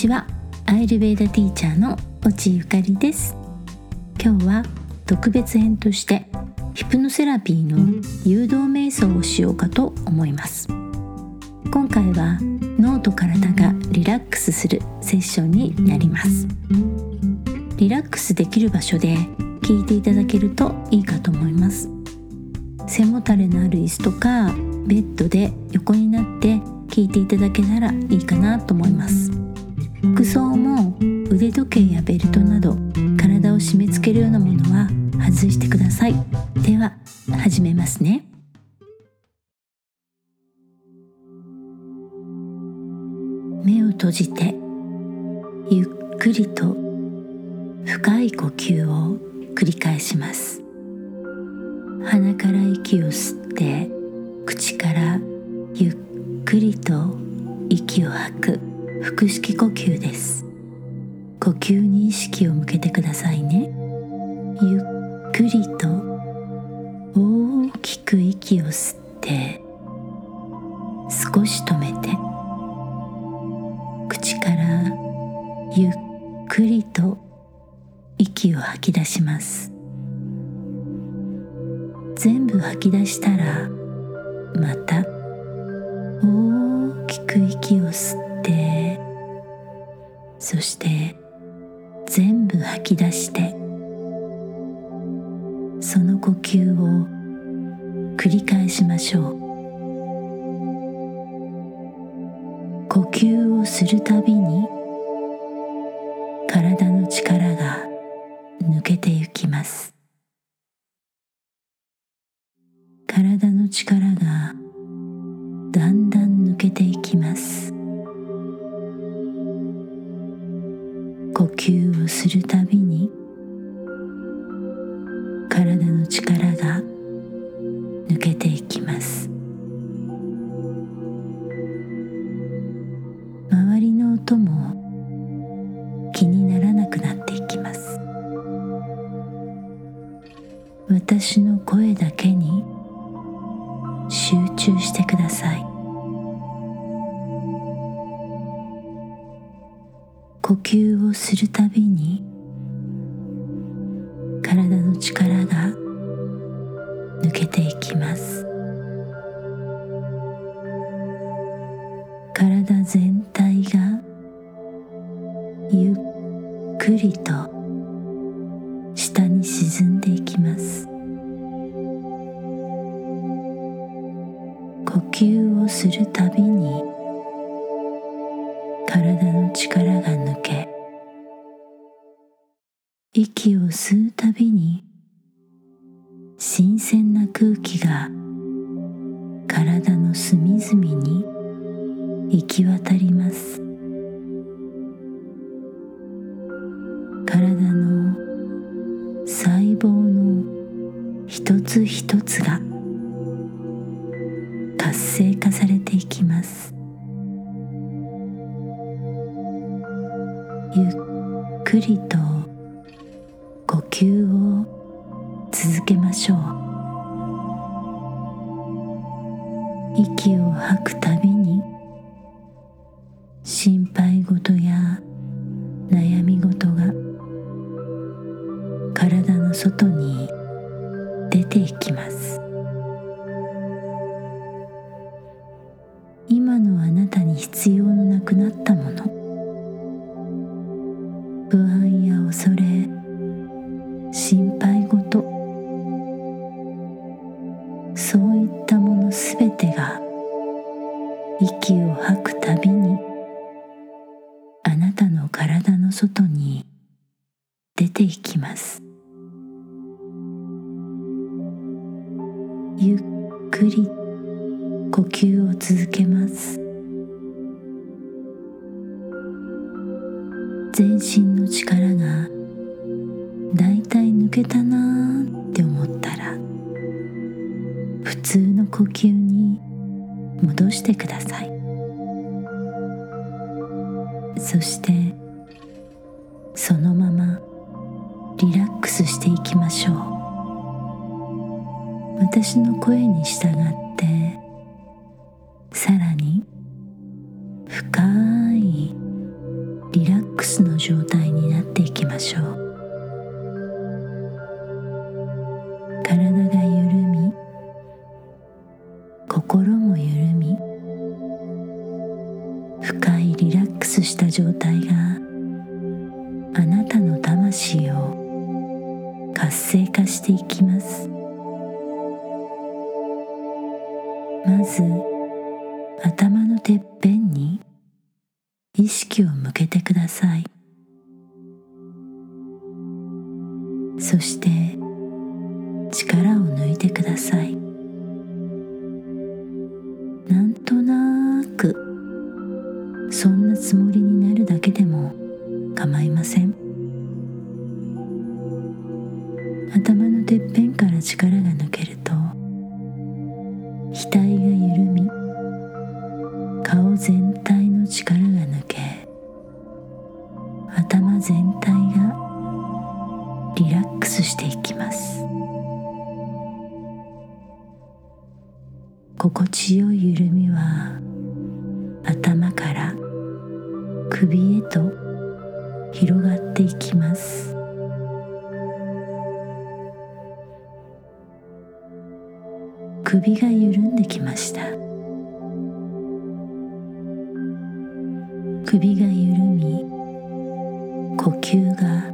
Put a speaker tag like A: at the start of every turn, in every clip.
A: ちは。アイルベーダティーチャーの落ゆかりです。今日は特別編としてヒプノセラピーの誘導瞑想をしようかと思います。今回は脳と体がリラックスするセッションになります。リラックスできる場所で聞いていただけるといいかと思います。背もたれのある椅子とかベッドで横になって聞いていただけたらいいかなと思います。服装も腕時計やベルトなど体を締め付けるようなものは外してください。では始めますね。目を閉じてゆっくりと深い呼吸を繰り返します。鼻から息を吸って口からゆっくりと息を吐く。腹式呼吸です。呼吸に意識を向けてくださいね。ゆっくりと大きく息を吸って少し止めて口からゆっくりと息を吐き出します。全部吐き出したらまた大きく息を吸ってそして全部吐き出してその呼吸を繰り返しましょう。呼吸をするたびに私の声だけに集中してください。呼吸をするたびに体の力が抜けていきます。体全体がゆっくりと体の隅々に行き渡ります。体の細胞の一つ一つが活性化されていきます。ゆっくりとくなったの。そのままリラックスしていきましょう。私の声に従って力を抜いてください。なんとなくそんなつもりになるだけでも構いません。頭のてっぺんから力緩んできました。首が緩み呼吸が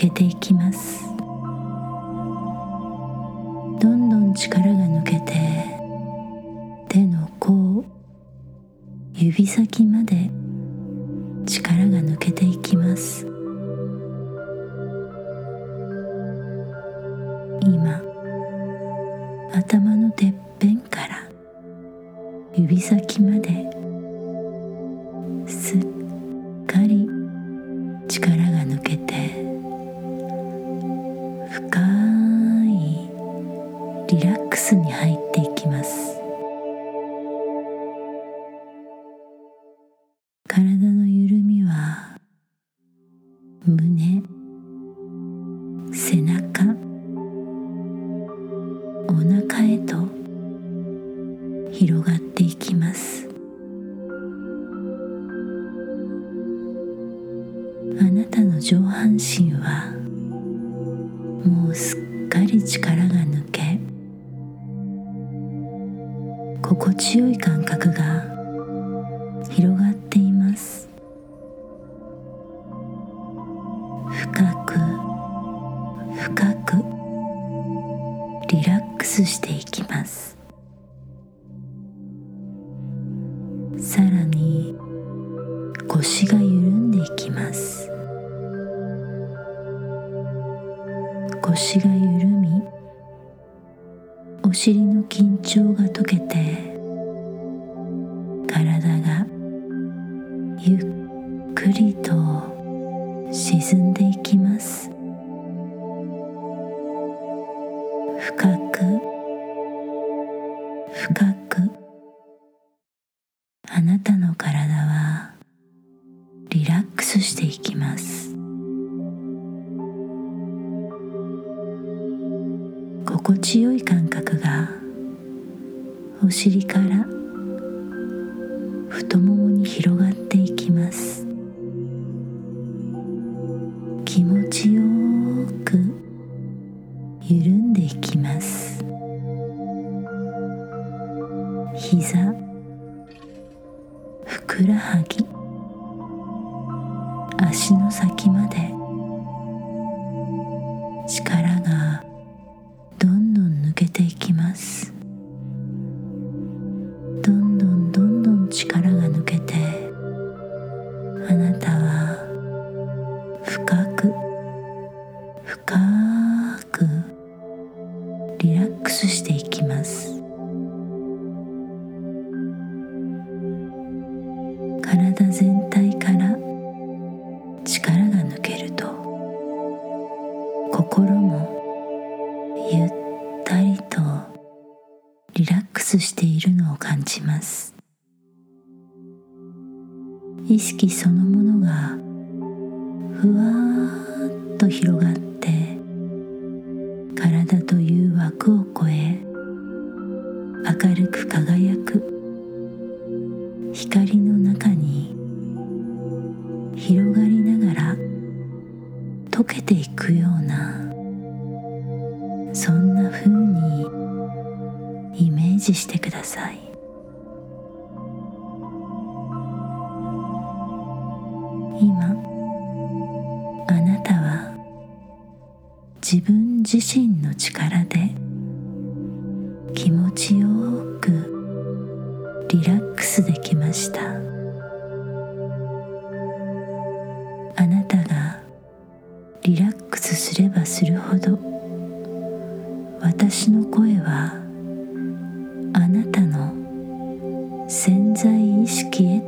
A: けていきます。どんどん力が抜けて手の甲指先まで力が抜けていきます。今頭のてっお腹へと広がっていきます。あなたの上半身はもうすっかり力が抜け心地よい感足の先まで。と広がっ私の声はあなたの潜在意識へ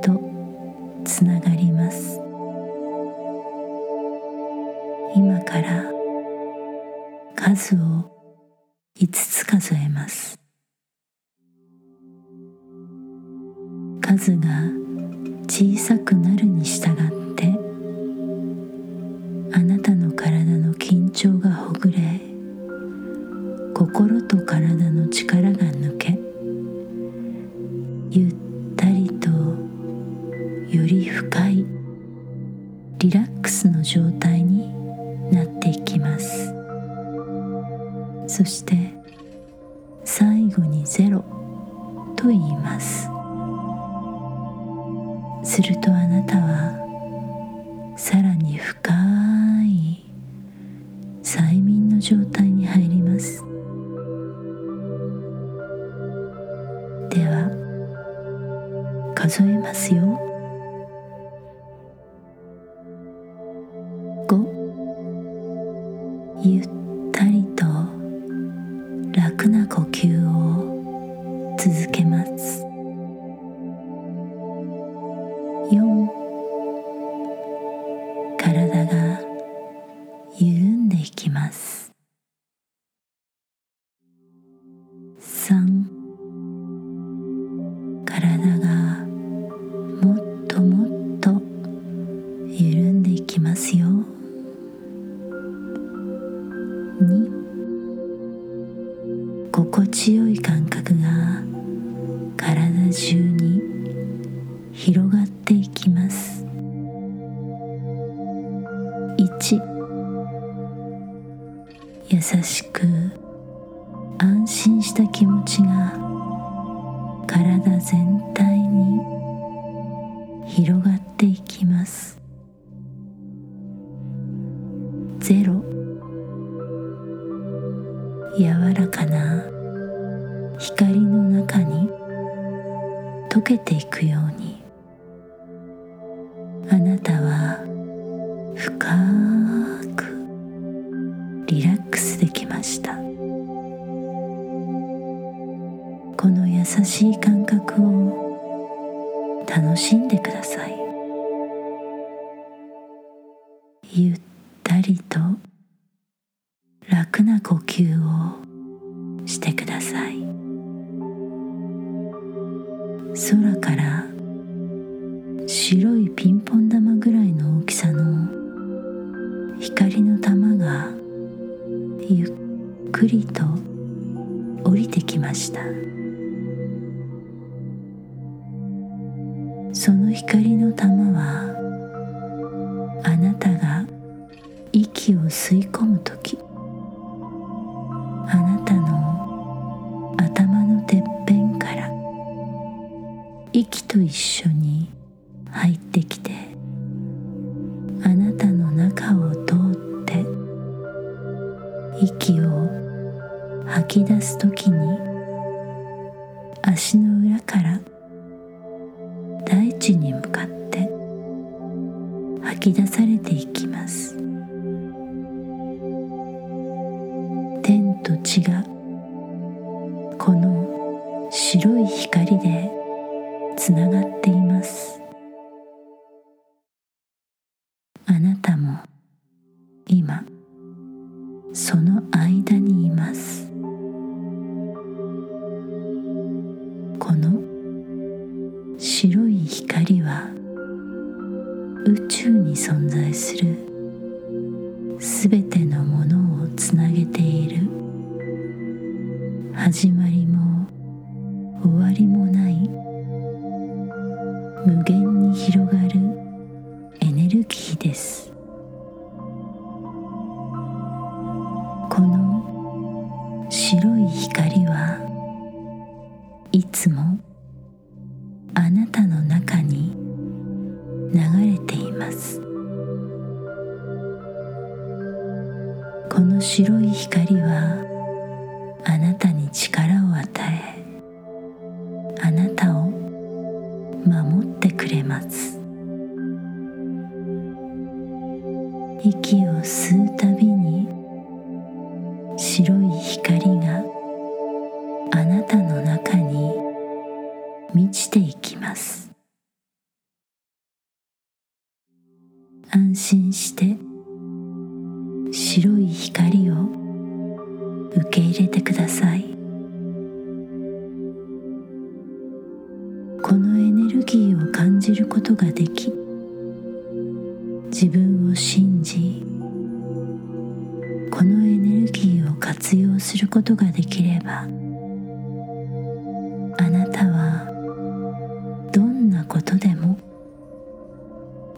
A: ます。するとあなたは espacio リラックスできました。この優しい感覚を楽しんでください。ゆったりと楽な呼吸をしてください。空から息と一緒に入ってきて光は宇宙に存在する。息を吸うたびに白い光があなたの中に満ちていきます。安心して白い光を受け入れてください。ことができればあなたはどんなことでも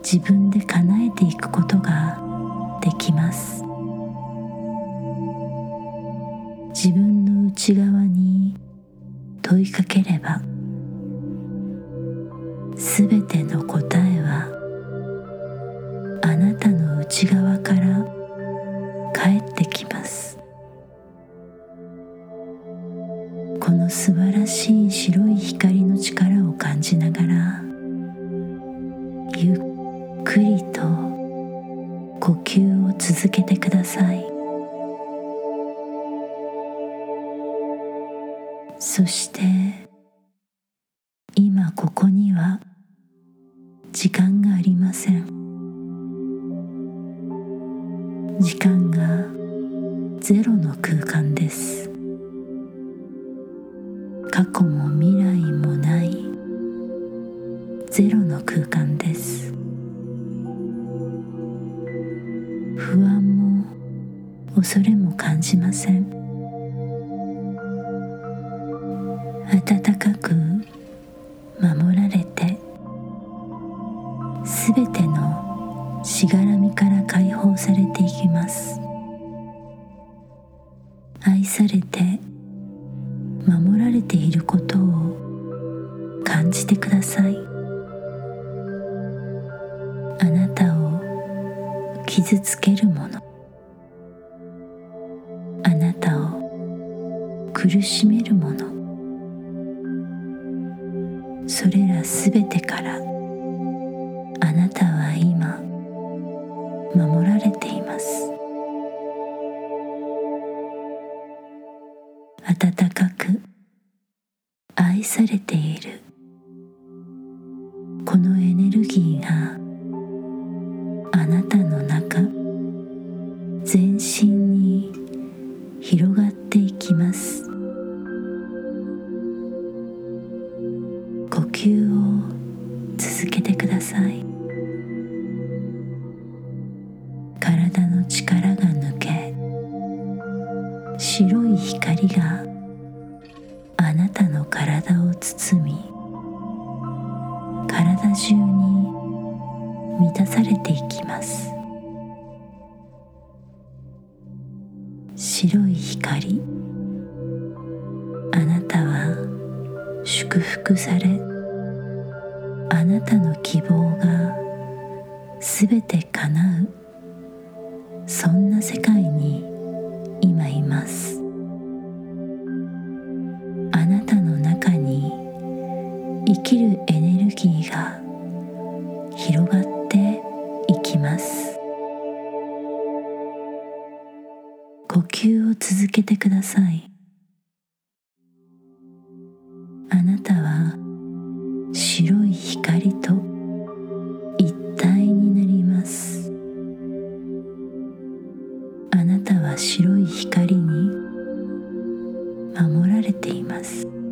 A: 自分で叶えていくことができます。自分の内側に問いかければすべての答え過去も未来もない。ゼロの空間です。不安も恐れも感じません。暖かく守られてすべてのそれらすべてからあなたは今守られています。温かく愛されているこ満たされていきます。白い光。あなたは祝福されあなたの希望がすべて叶う。そんな世界に今います。てください。あなたは白い光と一体になります。あなたは白い光に守られています。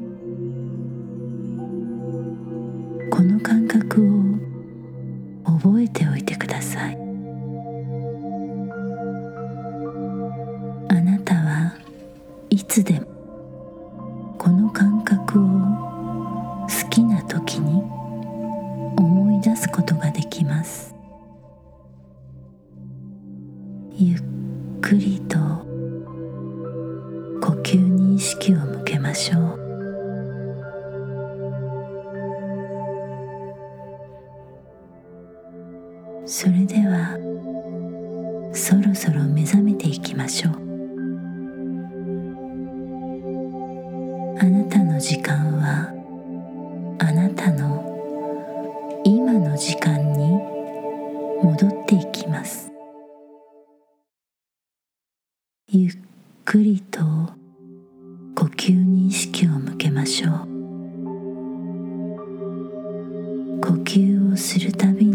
A: あなたの時間はあなたの今の時間に戻っていきます。ゆっくりと呼吸に意識を向けましょう。呼吸をするたびに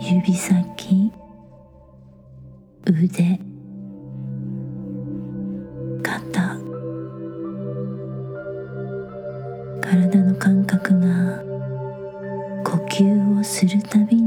A: 指先腕肩体の感覚が呼吸をするたび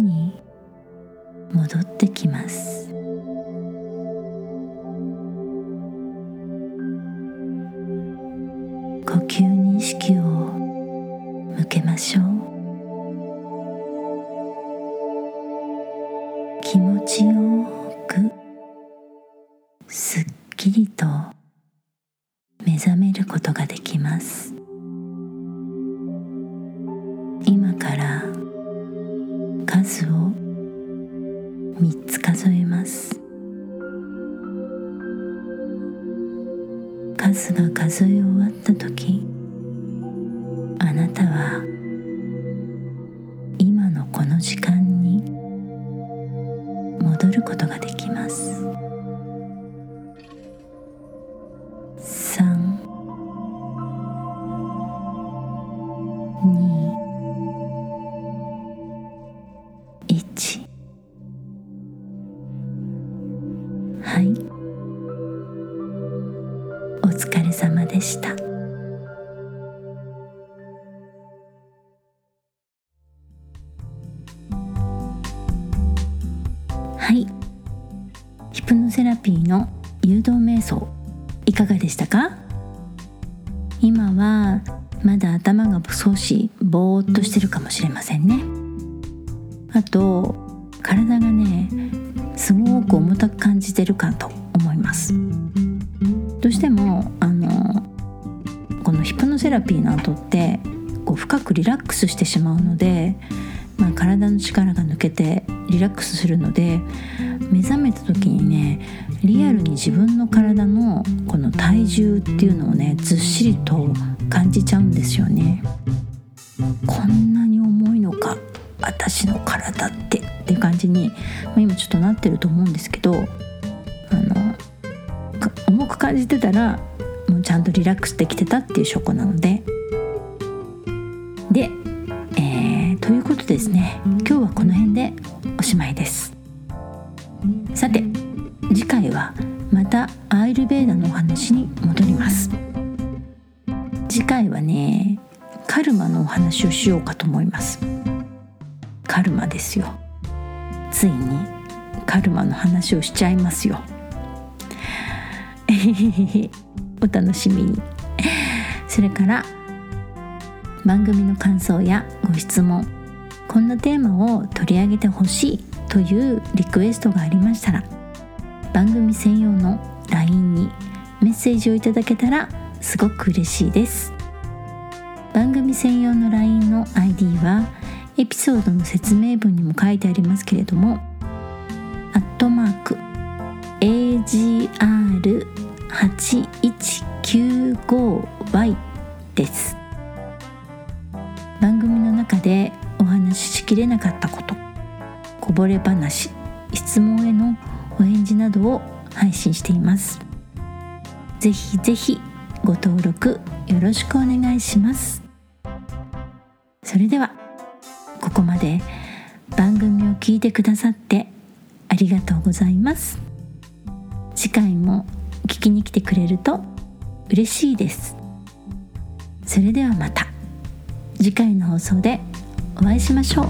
A: 数が数え終わった時あなたは今のこの時間に戻ることができます。したか？今はまだ頭が少しぼーっとしてるかもしれませんね。あと体がねすごく重たく感じてるかと思います。どうしてもあのこのヒプノセラピーの後ってこう深くリラックスしてしまうので、まあ、体の力が抜けてリラックスするので目覚めた時にねリアルに自分の体のこの体重っていうのをねずっしりと感じちゃうんですよね。こんなに重いのか私の体ってっていう感じに、まあ、今ちょっとなってると思うんですけどあの重く感じてたらもうちゃんとリラックスできてたっていう証拠なので。で、えー、ということですね。今日はこの辺でおしまいです。さて次回はまたアイルベーダのお話に戻ります。次回はねカルマのお話をしようかと思います。カルマですよ。ついにカルマの話をしちゃいますよ。お楽しみに。それから番組の感想やご質問こんなテーマを取り上げてほしいというリクエストがありましたら番組専用の LINE にメッセージをいただけたらすごく嬉しいです。番組専用の LINE の ID はエピソードの説明文にも書いてありますけれどもアットマーク AGR8195Y です。番組の中でお話ししきれなかったことこぼれ話質問へのお返事などを配信しています。ぜひぜひご登録よろしくお願いします。それではここまで番組を聞いてくださってありがとうございます。次回も聞きに来てくれると嬉しいです。それではまた次回の放送でお会いしましょう。